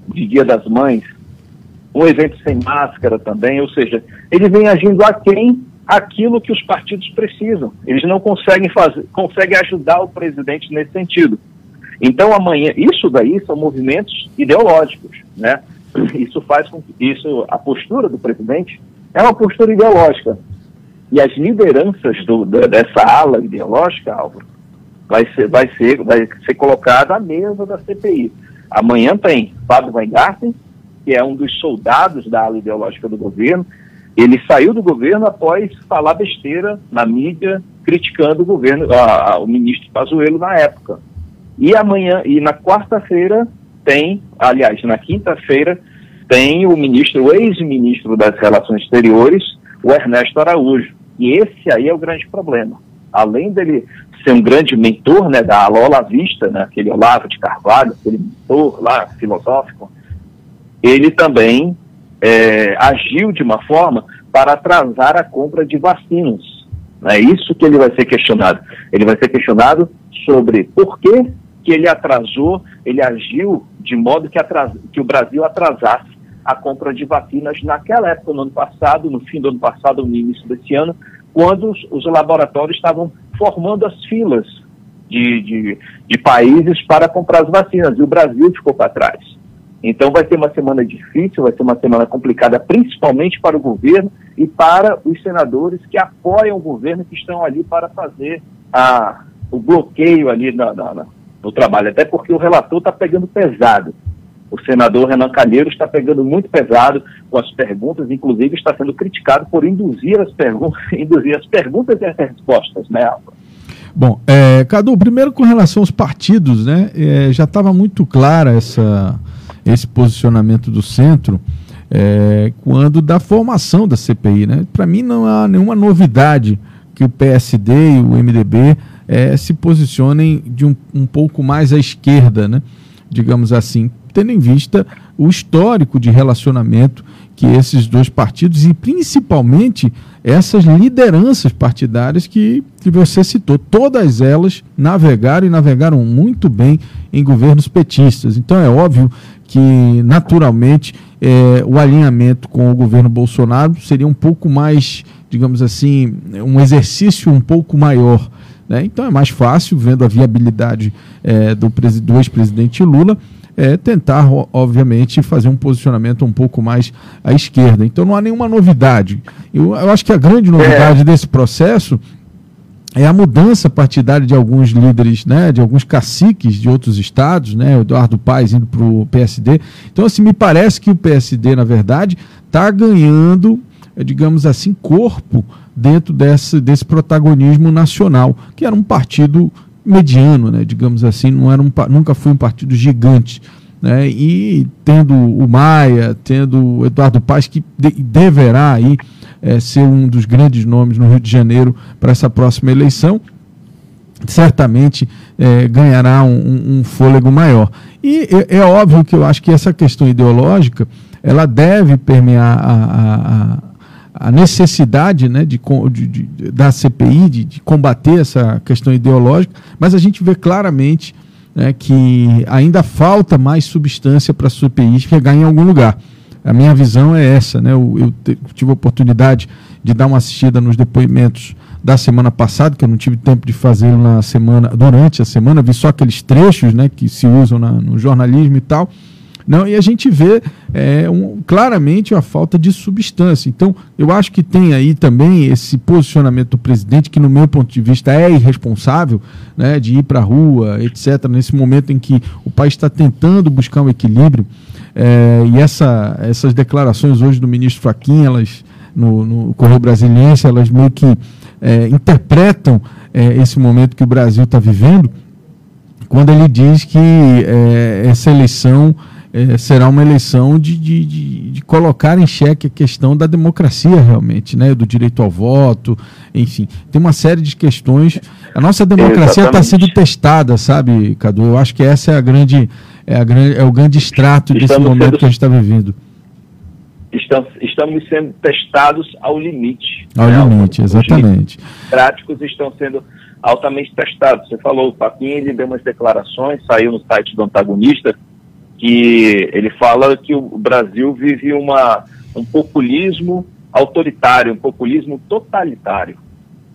[SPEAKER 7] de Dia das Mães, um evento sem máscara também, ou seja, ele vem agindo aquém aquilo que os partidos precisam. Eles não conseguem fazer, conseguem ajudar o presidente nesse sentido. Então amanhã, isso daí são movimentos ideológicos, né? Isso faz com que isso, a postura do presidente é uma postura ideológica. E as lideranças do, dessa ala ideológica, Álvaro, vai ser, vai ser, vai ser colocada à mesa da CPI. Amanhã tem Fábio Weingarten, que é um dos soldados da ala ideológica do governo, ele saiu do governo após falar besteira na mídia, criticando o governo, a, a, o ministro Pazuello na época. E amanhã, e na quarta-feira tem, aliás, na quinta-feira, tem o ministro, o ex-ministro das Relações Exteriores, o Ernesto Araújo. E esse aí é o grande problema. Além dele ser um grande mentor né, da Alola Vista, né, aquele Olavo de Carvalho, aquele mentor lá filosófico, ele também é, agiu de uma forma para atrasar a compra de vacinas. É isso que ele vai ser questionado. Ele vai ser questionado sobre por que, que ele atrasou, ele agiu de modo que, atras, que o Brasil atrasasse a compra de vacinas naquela época, no ano passado, no fim do ano passado, no início desse ano, quando os, os laboratórios estavam formando as filas de, de, de países para comprar as vacinas, e o Brasil ficou para trás. Então vai ser uma semana difícil, vai ser uma semana complicada, principalmente para o governo e para os senadores que apoiam o governo, que estão ali para fazer a, o bloqueio ali na, na, na, no trabalho. Até porque o relator está pegando pesado. O senador Renan Calheiros está pegando muito pesado com as perguntas, inclusive está sendo criticado por induzir as, pergun induzir as perguntas e as respostas, né, Alba?
[SPEAKER 1] Bom, é, Cadu, primeiro com relação aos partidos, né? É, já estava muito clara essa esse posicionamento do centro é, quando da formação da CPI. Né? Para mim não há nenhuma novidade que o PSD e o MDB é, se posicionem de um, um pouco mais à esquerda, né? digamos assim, tendo em vista o histórico de relacionamento que esses dois partidos e principalmente essas lideranças partidárias que, que você citou, todas elas navegaram e navegaram muito bem em governos petistas. Então é óbvio que naturalmente é, o alinhamento com o governo Bolsonaro seria um pouco mais, digamos assim, um exercício um pouco maior Né? Então é mais fácil, vendo a viabilidade é, do, do ex-presidente Lula, é, tentar, obviamente, fazer um posicionamento um pouco mais à esquerda. Então não há nenhuma novidade. Eu, eu acho que a grande novidade é. desse processo é a mudança partidária de alguns líderes, né, de alguns caciques de outros estados, né, o Eduardo Paes indo para o PSD. Então, assim, me parece que o PSD, na verdade, está ganhando, digamos assim, corpo dentro desse, desse protagonismo nacional, que era um partido mediano, né, digamos assim, não era um, nunca foi um partido gigante. Né, e tendo o Maia, tendo o Eduardo Paes, que de, deverá aí é, ser um dos grandes nomes no Rio de Janeiro para essa próxima eleição, certamente é, ganhará um, um, fôlego maior. E é, é, óbvio que eu acho que essa questão ideológica ela deve permear a, a, a necessidade né, de, de, de, da CPI de, de, combater essa questão ideológica, mas a gente vê claramente né, que ainda falta mais substância para a CPI chegar em algum lugar. A minha visão é essa, né? Eu, eu tive a oportunidade de dar uma assistida nos depoimentos da semana passada, que eu não tive tempo de fazer na semana, durante a semana, vi só aqueles trechos, né, que se usam na, no jornalismo e tal. Não, e a gente vê é, um, claramente a falta de substância. Então, eu acho que tem aí também esse posicionamento do presidente, que, no meu ponto de vista, é irresponsável, né, de ir para a rua, etc., nesse momento em que o país está tentando buscar um equilíbrio. É, e essa, essas declarações hoje do ministro Faquinha, elas, no, no Correio Brasiliense, elas meio que é, interpretam é, esse momento que o Brasil está vivendo, quando ele diz que é, essa eleição é, será uma eleição de, de, de, de, colocar em xeque a questão da democracia realmente, né? do direito ao voto, enfim. Tem uma série de questões. A nossa democracia está sendo testada, sabe, Cadu? Eu acho que essa é a grande, é, a grande, é o grande extrato estamos desse momento sendo, que a gente está vivendo.
[SPEAKER 7] Estamos, estamos sendo testados ao limite.
[SPEAKER 1] Ao né? limite, exatamente.
[SPEAKER 7] Os práticos estão sendo altamente testados. Você falou, o Papinho, ele deu umas declarações, saiu no site do antagonista, que ele fala que o Brasil vive uma, um populismo autoritário, um populismo totalitário.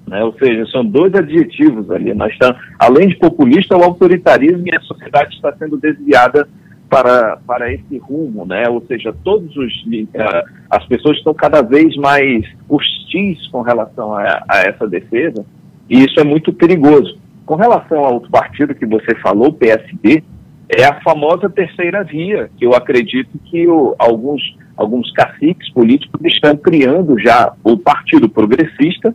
[SPEAKER 7] Né? Ou seja, são dois adjetivos ali. Nós estamos, além de populista, o autoritarismo e a sociedade está sendo desviada para, para esse rumo, né? Ou seja, todos os uh, as pessoas estão cada vez mais hostis com relação a, a essa defesa e isso é muito perigoso. Com relação ao outro partido que você falou, o PSD, é a famosa terceira via, que eu acredito que o, alguns, alguns caciques políticos estão criando já o Partido Progressista,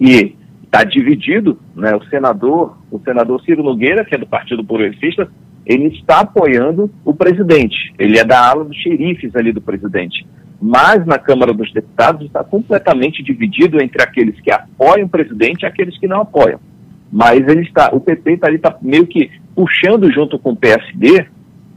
[SPEAKER 7] e está dividido, né? O senador, o senador Ciro Nogueira, que é do Partido Progressista, ele está apoiando o presidente. Ele é da ala dos xerifes ali do presidente. Mas na Câmara dos Deputados está completamente dividido entre aqueles que apoiam o presidente e aqueles que não apoiam. Mas ele está, o PP está ali, está meio que puxando junto com o PSD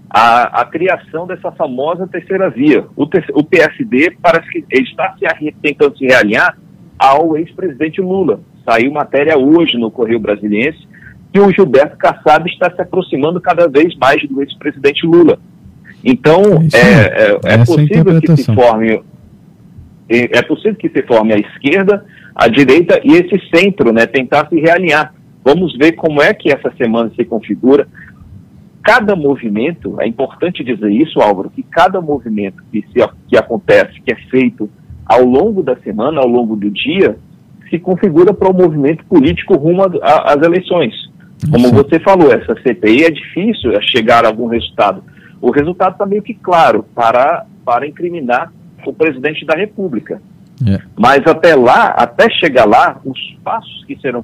[SPEAKER 7] a, a criação dessa famosa terceira via. O, ter, o PSD parece que está se, tentando se realinhar ao ex-presidente Lula. Saiu matéria hoje no Correio Brasiliense que o Gilberto Kassab está se aproximando cada vez mais do ex-presidente Lula. Então, é, é, é possível que se forme é, é possível que se forme a esquerda, a direita e esse centro, né, tentar se realinhar. Vamos ver como é que essa semana se configura. Cada movimento, é importante dizer isso, Álvaro, que cada movimento que, se, que acontece, que é feito ao longo da semana, ao longo do dia, se configura para o um movimento político rumo às eleições. Como você falou, essa CPI é difícil chegar a algum resultado. O resultado está meio que claro para, para incriminar o presidente da República. É. Mas até lá, até chegar lá, os passos que serão,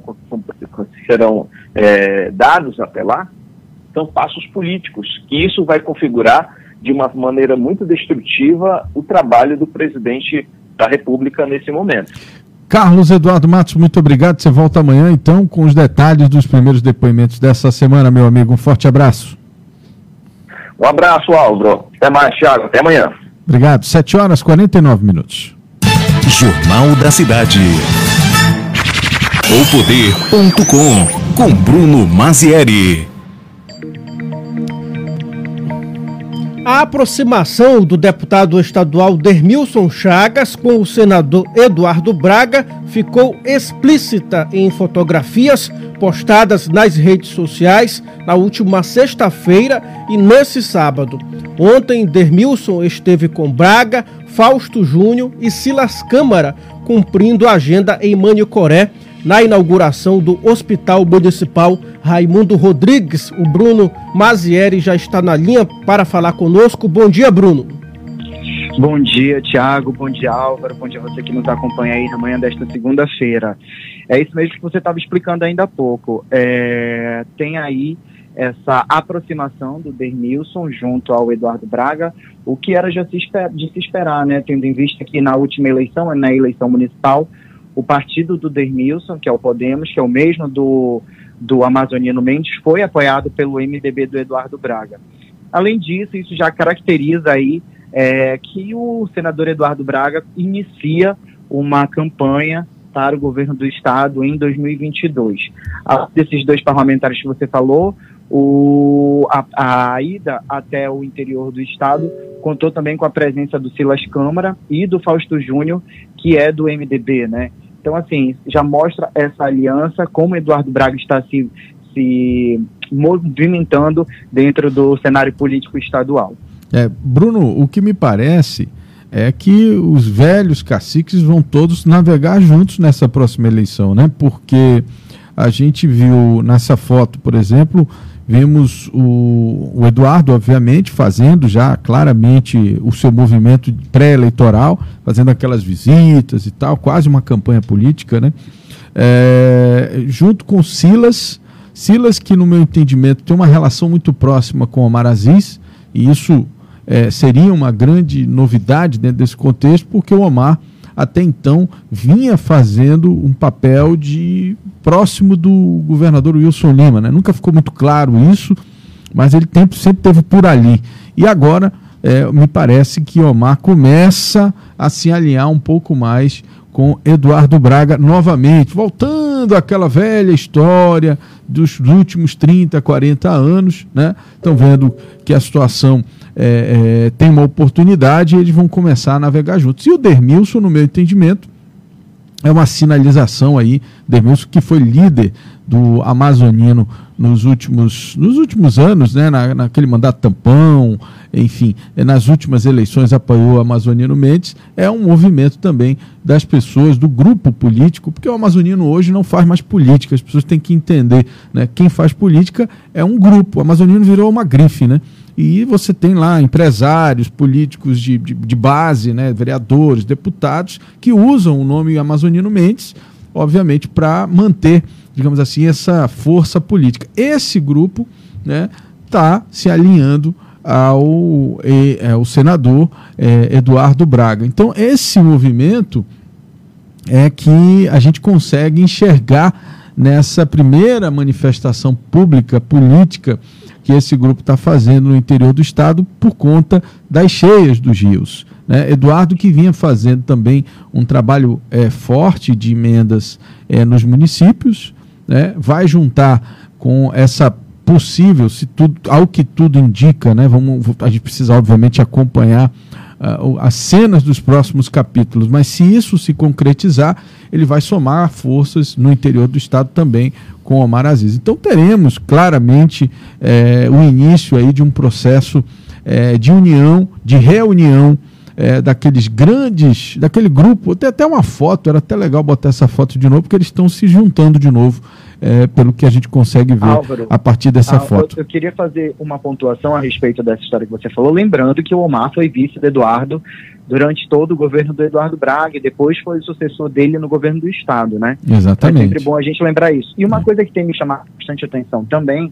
[SPEAKER 7] serão é, dados até lá são passos políticos, que isso vai configurar de uma maneira muito destrutiva o trabalho do presidente da República nesse momento.
[SPEAKER 1] Carlos Eduardo Matos, muito obrigado. Você volta amanhã, então, com os detalhes dos primeiros depoimentos dessa semana, meu amigo. Um forte abraço.
[SPEAKER 7] Um abraço, Álvaro. Até mais, Thiago. Até amanhã.
[SPEAKER 1] Obrigado. 7 horas e 49 minutos.
[SPEAKER 3] Jornal da Cidade. O Poder.com com Bruno Mazieri.
[SPEAKER 2] A aproximação do deputado estadual Dermilson Chagas com o senador Eduardo Braga ficou explícita em fotografias postadas nas redes sociais na última sexta-feira e nesse sábado. Ontem, Dermilson esteve com Braga, Fausto Júnior e Silas Câmara cumprindo a agenda em Manicoré na inauguração do Hospital Municipal Raimundo Rodrigues. O Bruno Mazieri já está na linha para falar conosco. Bom dia, Bruno.
[SPEAKER 8] Bom dia, Tiago. Bom dia, Álvaro. Bom dia a você que nos acompanha aí na manhã desta segunda-feira. É isso mesmo que você estava explicando ainda há pouco. É, tem aí essa aproximação do Dermilson junto ao Eduardo Braga, o que era já se de se esperar, né? Tendo em vista que na última eleição, na eleição municipal, o partido do Dermilson, que é o Podemos, que é o mesmo do, do Amazoniano Mendes, foi apoiado pelo MDB do Eduardo Braga. Além disso, isso já caracteriza aí é, que o senador Eduardo Braga inicia uma campanha para o governo do estado em 2022. Além desses dois parlamentares que você falou, o, a, a, ida até o interior do estado contou também com a presença do Silas Câmara e do Fausto Júnior, que é do MDB, né? Então, assim, já mostra essa aliança, como Eduardo Braga está se, se movimentando dentro do cenário político estadual.
[SPEAKER 1] É, Bruno, o que me parece é que os velhos caciques vão todos navegar juntos nessa próxima eleição, né? Porque a gente viu nessa foto, por exemplo, Vimos o, o, Eduardo, obviamente, fazendo já claramente o seu movimento pré-eleitoral, fazendo aquelas visitas e tal, quase uma campanha política, né? É, junto com Silas, Silas que no meu entendimento tem uma relação muito próxima com Omar Aziz, e isso é, seria uma grande novidade dentro desse contexto, porque o Omar até então vinha fazendo um papel de próximo do governador Wilson Lima. Né? Nunca ficou muito claro isso, mas ele sempre, sempre teve por ali. E agora é, me parece que Omar começa a se alinhar um pouco mais com Eduardo Braga novamente, voltando àquela velha história dos últimos 30, 40 anos. Né? Estão vendo que a situação é, é, tem uma oportunidade e eles vão começar a navegar juntos. E o Dermilson, no meu entendimento, é uma sinalização aí, Dermilson, que foi líder do Amazonino nos últimos, nos últimos anos, né, na, naquele mandato tampão, enfim, nas últimas eleições apoiou o Amazonino Mendes, é um movimento também das pessoas, do grupo político, porque o Amazonino hoje não faz mais política, as pessoas têm que entender, né, quem faz política é um grupo, o Amazonino virou uma grife, né, e você tem lá empresários, políticos de, de, de base, né, vereadores, deputados, que usam o nome Amazonino Mendes, obviamente, para manter, digamos assim, essa força política. Esse grupo está né, tá se alinhando ao, ao senador é, Eduardo Braga. Então, esse movimento é que a gente consegue enxergar nessa primeira manifestação pública, política, que esse grupo está fazendo no interior do estado por conta das cheias dos rios. Né? Eduardo, que vinha fazendo também um trabalho é, forte de emendas é, nos municípios, né? vai juntar com essa possível, se tudo, ao que tudo indica, né? Vamos, a gente precisa obviamente acompanhar uh, as cenas dos próximos capítulos, mas se isso se concretizar, ele vai somar forças no interior do estado também com Omar Aziz. Então teremos claramente é, o início aí de um processo é, de união, de reunião é, daqueles grandes, daquele grupo, tem até uma foto, era até legal botar essa foto de novo, porque eles estão se juntando de novo, é, pelo que a gente consegue ver Álvaro, a partir dessa foto.
[SPEAKER 8] Eu, eu, queria fazer uma pontuação a respeito dessa história que você falou, lembrando que o Omar foi vice do Eduardo durante todo o governo do Eduardo Braga e depois foi o sucessor dele no governo do Estado, né?
[SPEAKER 1] Exatamente.
[SPEAKER 8] É sempre bom a gente lembrar isso. E uma é. coisa que tem me chamado bastante atenção também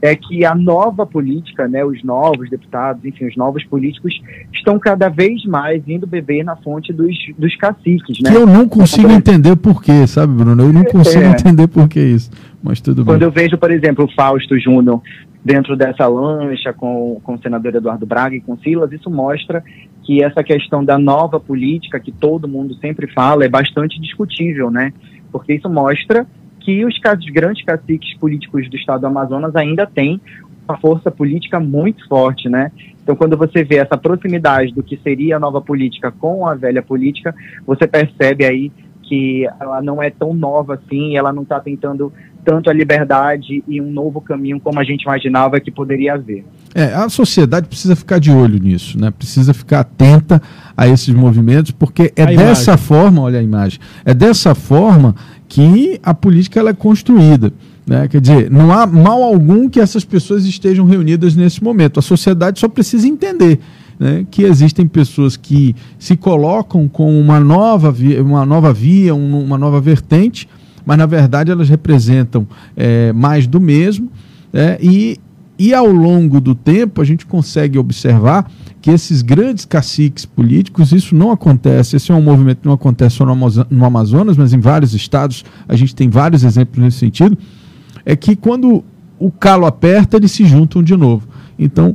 [SPEAKER 8] é que a nova política, né, os novos deputados, enfim, os novos políticos estão cada vez mais indo beber na fonte dos, dos caciques, né?
[SPEAKER 1] Que eu não consigo entender por quê, sabe, Bruno? Eu não consigo é. entender por que isso, mas tudo
[SPEAKER 8] Quando
[SPEAKER 1] bem.
[SPEAKER 8] eu vejo, por exemplo, o Fausto Júnior dentro dessa lancha com, com o senador Eduardo Braga e com Silas, isso mostra que essa questão da nova política que todo mundo sempre fala é bastante discutível, né? Porque isso mostra que os, os grandes caciques políticos do estado do Amazonas ainda têm uma força política muito forte, né? Então, quando você vê essa proximidade do que seria a nova política com a velha política, você percebe aí que ela não é tão nova assim, ela não está tentando tanto a liberdade e um novo caminho como a gente imaginava que poderia haver.
[SPEAKER 1] É, a sociedade precisa ficar de olho nisso, né? Precisa ficar atenta a esses movimentos, porque é a dessa imagem. forma, olha a imagem, é dessa forma que a política ela é construída. Né? Quer dizer, não há mal algum que essas pessoas estejam reunidas nesse momento. A sociedade só precisa entender né, que existem pessoas que se colocam com uma nova via, uma nova, via uma nova vertente, mas na verdade elas representam é, mais do mesmo. Né, e, e ao longo do tempo a gente consegue observar que esses grandes caciques políticos, isso não acontece, esse é um movimento que não acontece só no Amazonas, mas em vários estados, a gente tem vários exemplos nesse sentido é que quando o calo aperta, eles se juntam de novo. Então,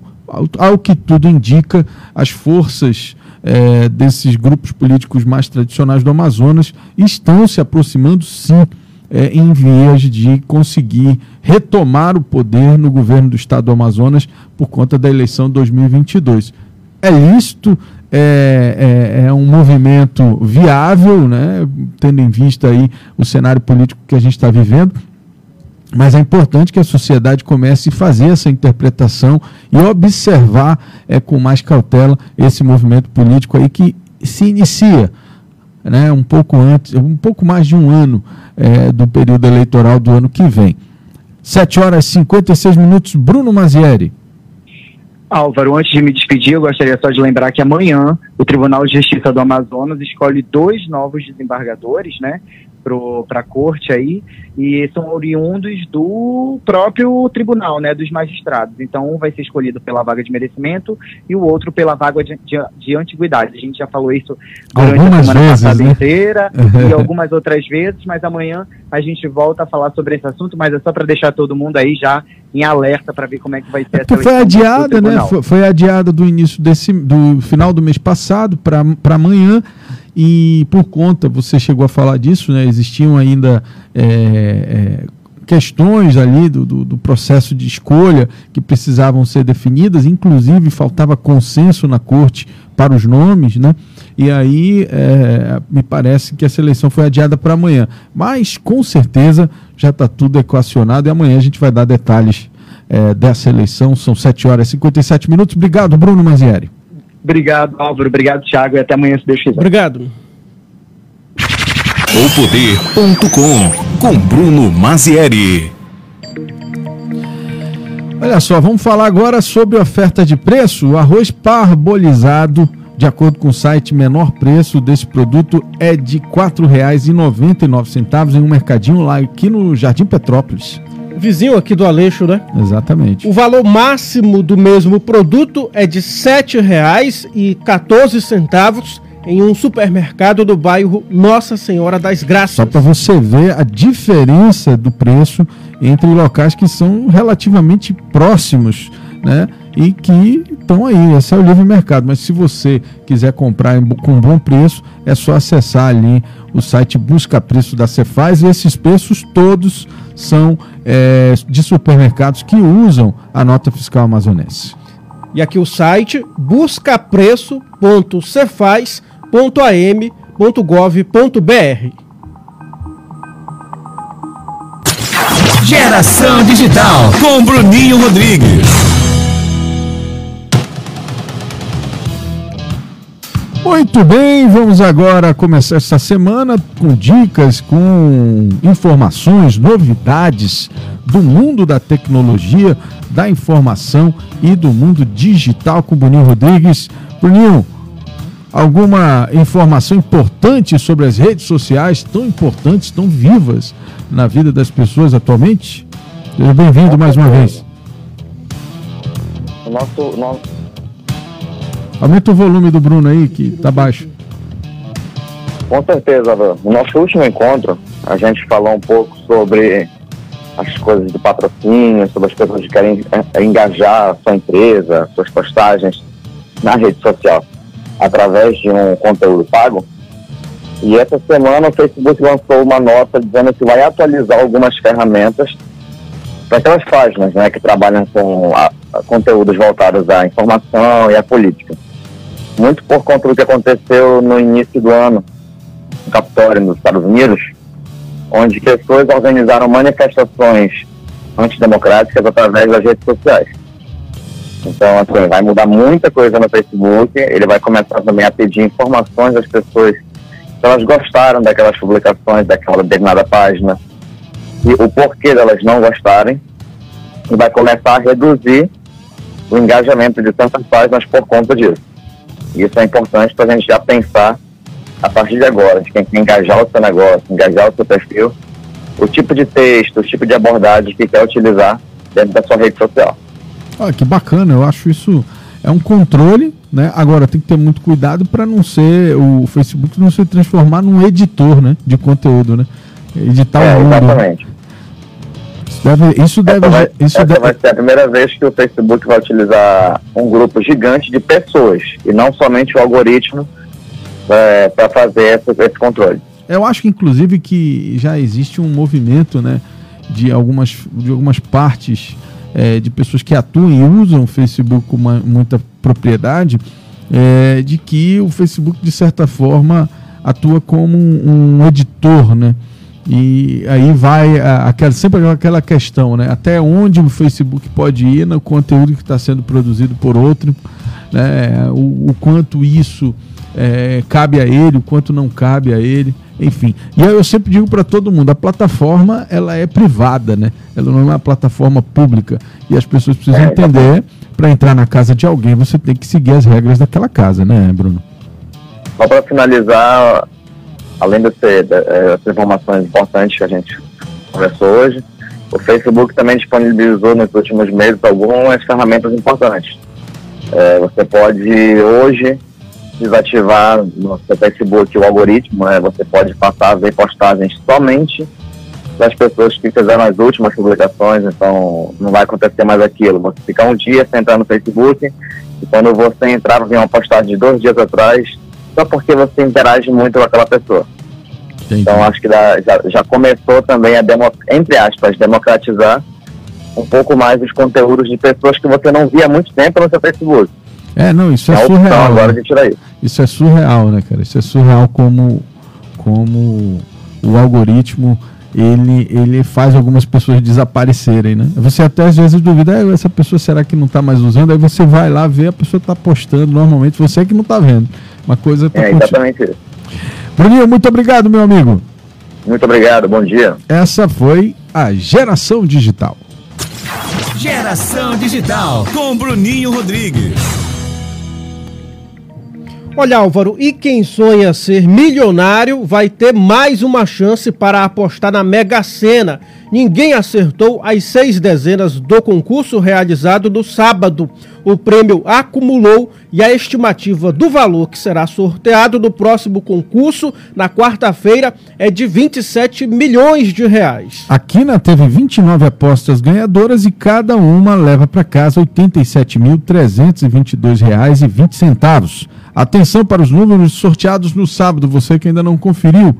[SPEAKER 1] ao, que tudo indica, as forças é, desses grupos políticos mais tradicionais do Amazonas estão se aproximando, sim, é, em vias de conseguir retomar o poder no governo do estado do Amazonas por conta da eleição de 2022. É lícito, é, é, é, um movimento viável, né, tendo em vista aí o cenário político que a gente está vivendo, mas é importante que a sociedade comece a fazer essa interpretação e observar é, com mais cautela esse movimento político aí que se inicia né, um pouco antes, um pouco mais de um ano é, do período eleitoral do ano que vem. 7 horas e 56 minutos, Bruno Mazieri.
[SPEAKER 8] Álvaro, antes de me despedir, eu gostaria só de lembrar que amanhã o Tribunal de Justiça do Amazonas escolhe dois novos desembargadores, né? para a corte aí e são oriundos do próprio tribunal, né, dos magistrados. Então, um vai ser escolhido pela vaga de merecimento e o outro pela vaga de, de, de antiguidade. A gente já falou isso durante algumas a semana vezes, passada né? inteira e algumas outras vezes, mas amanhã a gente volta a falar sobre esse assunto, mas é só para deixar todo mundo aí já em alerta para ver como é que vai ser
[SPEAKER 1] essa Foi adiada, né? Foi, foi adiada do início desse do final do mês passado para amanhã e por conta, você chegou a falar disso, né, existiam ainda é, é, questões ali do, do, do, processo de escolha que precisavam ser definidas, inclusive faltava consenso na corte para os nomes, né? E aí é, me parece que essa eleição foi adiada para amanhã. Mas com certeza já está tudo equacionado e amanhã a gente vai dar detalhes é, dessa eleição. São 7 horas e 57 minutos. Obrigado, Bruno Mazieri.
[SPEAKER 8] Obrigado, Álvaro. Obrigado, Thiago. E até amanhã, se Deus quiser.
[SPEAKER 2] Obrigado.
[SPEAKER 3] O com Bruno Mazieri.
[SPEAKER 1] Olha só, vamos falar agora sobre oferta de preço. O arroz parbolizado, de acordo com o site Menor Preço desse produto, é de R$ 4,99 em um mercadinho lá aqui no Jardim Petrópolis
[SPEAKER 2] vizinho aqui do Aleixo, né?
[SPEAKER 1] Exatamente.
[SPEAKER 2] O valor máximo do mesmo produto é de R$ 7,14 em um supermercado do bairro Nossa Senhora das Graças.
[SPEAKER 1] Só para você ver a diferença do preço entre locais que são relativamente próximos, né? E que estão aí, esse é o livre mercado. Mas se você quiser comprar com bom preço, é só acessar ali o site Busca Preço da Cefaz e esses preços todos são é, de supermercados que usam a nota fiscal amazonense.
[SPEAKER 2] E aqui o site buscapreço.cefaz.am.gov.br.
[SPEAKER 3] Geração Digital com Bruninho Rodrigues.
[SPEAKER 1] Muito bem, vamos agora começar essa semana com dicas, com informações, novidades do mundo da tecnologia, da informação e do mundo digital com Boninho Rodrigues. Boninho, alguma informação importante sobre as redes sociais tão importantes, tão vivas na vida das pessoas atualmente? Seja bem-vindo mais uma vez.
[SPEAKER 7] O nosso, nosso
[SPEAKER 1] Aumenta o volume do Bruno aí, que tá baixo.
[SPEAKER 7] Com certeza, no nosso último encontro, a gente falou um pouco sobre as coisas do patrocínio, sobre as pessoas que querem é, engajar a sua empresa, suas postagens na rede social, através de um conteúdo pago. E essa semana o Facebook lançou uma nota dizendo que vai atualizar algumas ferramentas
[SPEAKER 9] para aquelas páginas né, que trabalham com a, a conteúdos voltados à informação e à política. Muito por conta do que aconteceu no início do ano, no Capitólio, nos Estados Unidos, onde pessoas organizaram manifestações antidemocráticas através das redes sociais. Então, assim, vai mudar muita coisa no Facebook, ele vai começar também a pedir informações das pessoas se elas gostaram daquelas publicações, daquela determinada página, e o porquê delas não gostarem, e vai começar a reduzir o engajamento de tantas páginas por conta disso. E isso é importante para a gente já pensar a partir de agora, de quem quer engajar o seu negócio, engajar o seu perfil, o tipo de texto, o tipo de abordagem que quer utilizar dentro da sua rede social.
[SPEAKER 1] Ah, que bacana, eu acho isso é um controle, né? Agora tem que ter muito cuidado para não ser o Facebook não se transformar num editor, né, de conteúdo, né? Editar
[SPEAKER 9] é, o mundo. Exatamente.
[SPEAKER 1] Isso deve, isso deve,
[SPEAKER 9] vai,
[SPEAKER 1] isso
[SPEAKER 9] essa
[SPEAKER 1] deve...
[SPEAKER 9] vai ser a primeira vez que o Facebook vai utilizar um grupo gigante de pessoas e não somente o algoritmo é, para fazer esse, esse controle.
[SPEAKER 1] Eu acho que inclusive que já existe um movimento, né, de algumas de algumas partes é, de pessoas que atuam e usam o Facebook com uma, muita propriedade, é, de que o Facebook, de certa forma, atua como um, um editor, né? E aí vai aquela, sempre aquela questão, né? Até onde o Facebook pode ir no conteúdo que está sendo produzido por outro, né? O, o quanto isso é, cabe a ele, o quanto não cabe a ele enfim. E aí eu sempre digo para todo mundo, a plataforma ela é privada, né? Ela não é uma plataforma pública e as pessoas precisam é, entender para entrar na casa de alguém você tem que seguir as regras daquela casa, né, Bruno?
[SPEAKER 9] Só para finalizar, além dessas é, informações importantes que a gente conversou hoje, o Facebook também disponibilizou nos últimos meses algumas ferramentas importantes. É, você pode hoje desativar no seu Facebook o algoritmo, né, você pode passar a ver postagens somente das pessoas que fizeram as últimas publicações, então não vai acontecer mais aquilo. Você fica um dia sem entrar no Facebook e quando você entrar, vem uma postagem de dois dias atrás, só porque você interage muito com aquela pessoa. Entendi. Então acho que dá, já, já começou também a, demo, entre aspas, democratizar um pouco mais os conteúdos de pessoas que você não via há muito tempo no seu Facebook.
[SPEAKER 1] É, não, isso é, é surreal.
[SPEAKER 9] Agora de tirar isso.
[SPEAKER 1] Isso é surreal, né, cara? Isso é surreal como, como o algoritmo ele, ele faz algumas pessoas desaparecerem, né? Você até às vezes duvida, ah, essa pessoa será que não está mais usando? Aí você vai lá ver, a pessoa está postando normalmente, você é que não está vendo. Uma coisa
[SPEAKER 9] tá É exatamente isso.
[SPEAKER 1] Bruninho, muito obrigado, meu amigo.
[SPEAKER 9] Muito obrigado, bom dia.
[SPEAKER 1] Essa foi a Geração Digital.
[SPEAKER 3] Geração Digital com Bruninho Rodrigues.
[SPEAKER 2] Olha, Álvaro, e quem sonha ser milionário vai ter mais uma chance para apostar na Mega Sena. Ninguém acertou as seis dezenas do concurso realizado no sábado. O prêmio acumulou e a estimativa do valor que será sorteado no próximo concurso, na quarta-feira, é de 27 milhões de reais.
[SPEAKER 1] A Quina teve 29 apostas ganhadoras e cada uma leva para casa R$ 87.322,20. Atenção para os números sorteados no sábado, você que ainda não conferiu.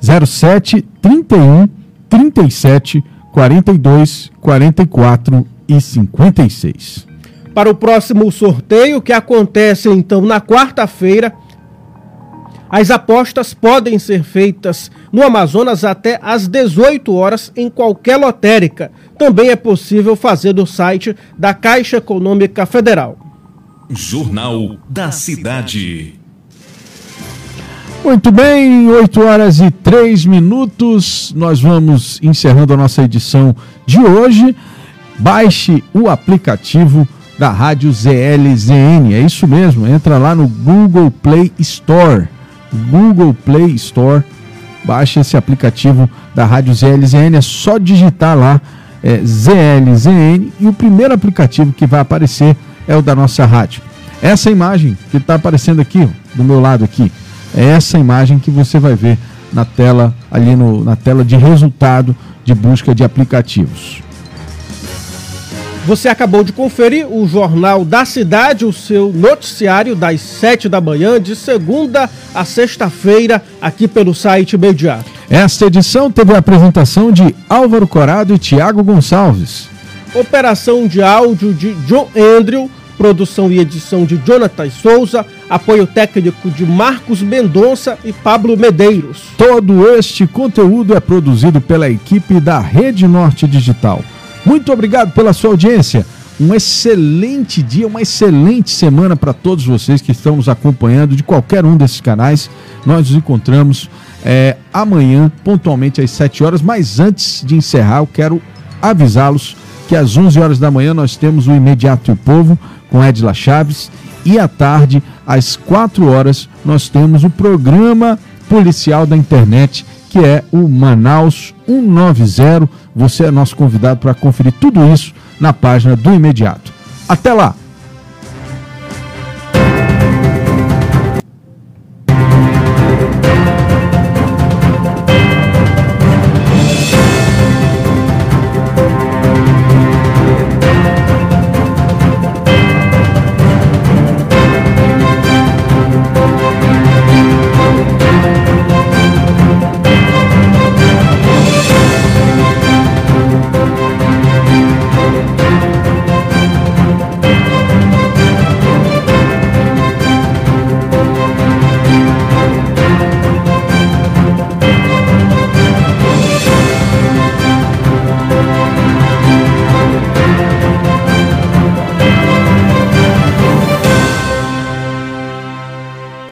[SPEAKER 1] 07 31 37 42 44 e 56.
[SPEAKER 2] Para o próximo sorteio, que acontece então na quarta-feira, as apostas podem ser feitas no Amazonas até às 18 horas em qualquer lotérica. Também é possível fazer no site da Caixa Econômica Federal.
[SPEAKER 3] Jornal da Cidade.
[SPEAKER 1] Muito bem, 8 horas e 3 minutos. Nós vamos encerrando a nossa edição de hoje. Baixe o aplicativo da Rádio ZLZN. É isso mesmo, entra lá no Google Play Store. Google Play Store. Baixe esse aplicativo da Rádio ZLZN. É só digitar lá é, ZLZN e o primeiro aplicativo que vai aparecer é o da nossa rádio. Essa imagem que está aparecendo aqui, do meu lado aqui, é essa imagem que você vai ver na tela, ali no, na tela de resultado de busca de aplicativos.
[SPEAKER 2] Você acabou de conferir o Jornal da Cidade, o seu noticiário das 7 da manhã, de segunda a sexta-feira, aqui pelo site imediato.
[SPEAKER 1] Esta edição teve a apresentação de Álvaro Corado e Tiago Gonçalves.
[SPEAKER 2] Operação de áudio de John Andrew, produção e edição de Jonathan Souza, apoio técnico de Marcos Mendonça e Pablo Medeiros.
[SPEAKER 1] Todo este conteúdo é produzido pela equipe da Rede Norte Digital. Muito obrigado pela sua audiência. Um excelente dia, uma excelente semana para todos vocês que estão nos acompanhando de qualquer um desses canais. Nós nos encontramos é, amanhã, pontualmente às 7 horas. Mas antes de encerrar, eu quero avisá-los que às 11 horas da manhã nós temos o Imediato e o Povo com Edila Chaves. E à tarde, às 4 horas, nós temos o programa policial da internet, que é o Manaus 190 você é nosso convidado para conferir tudo isso na página do Imediato. Até lá!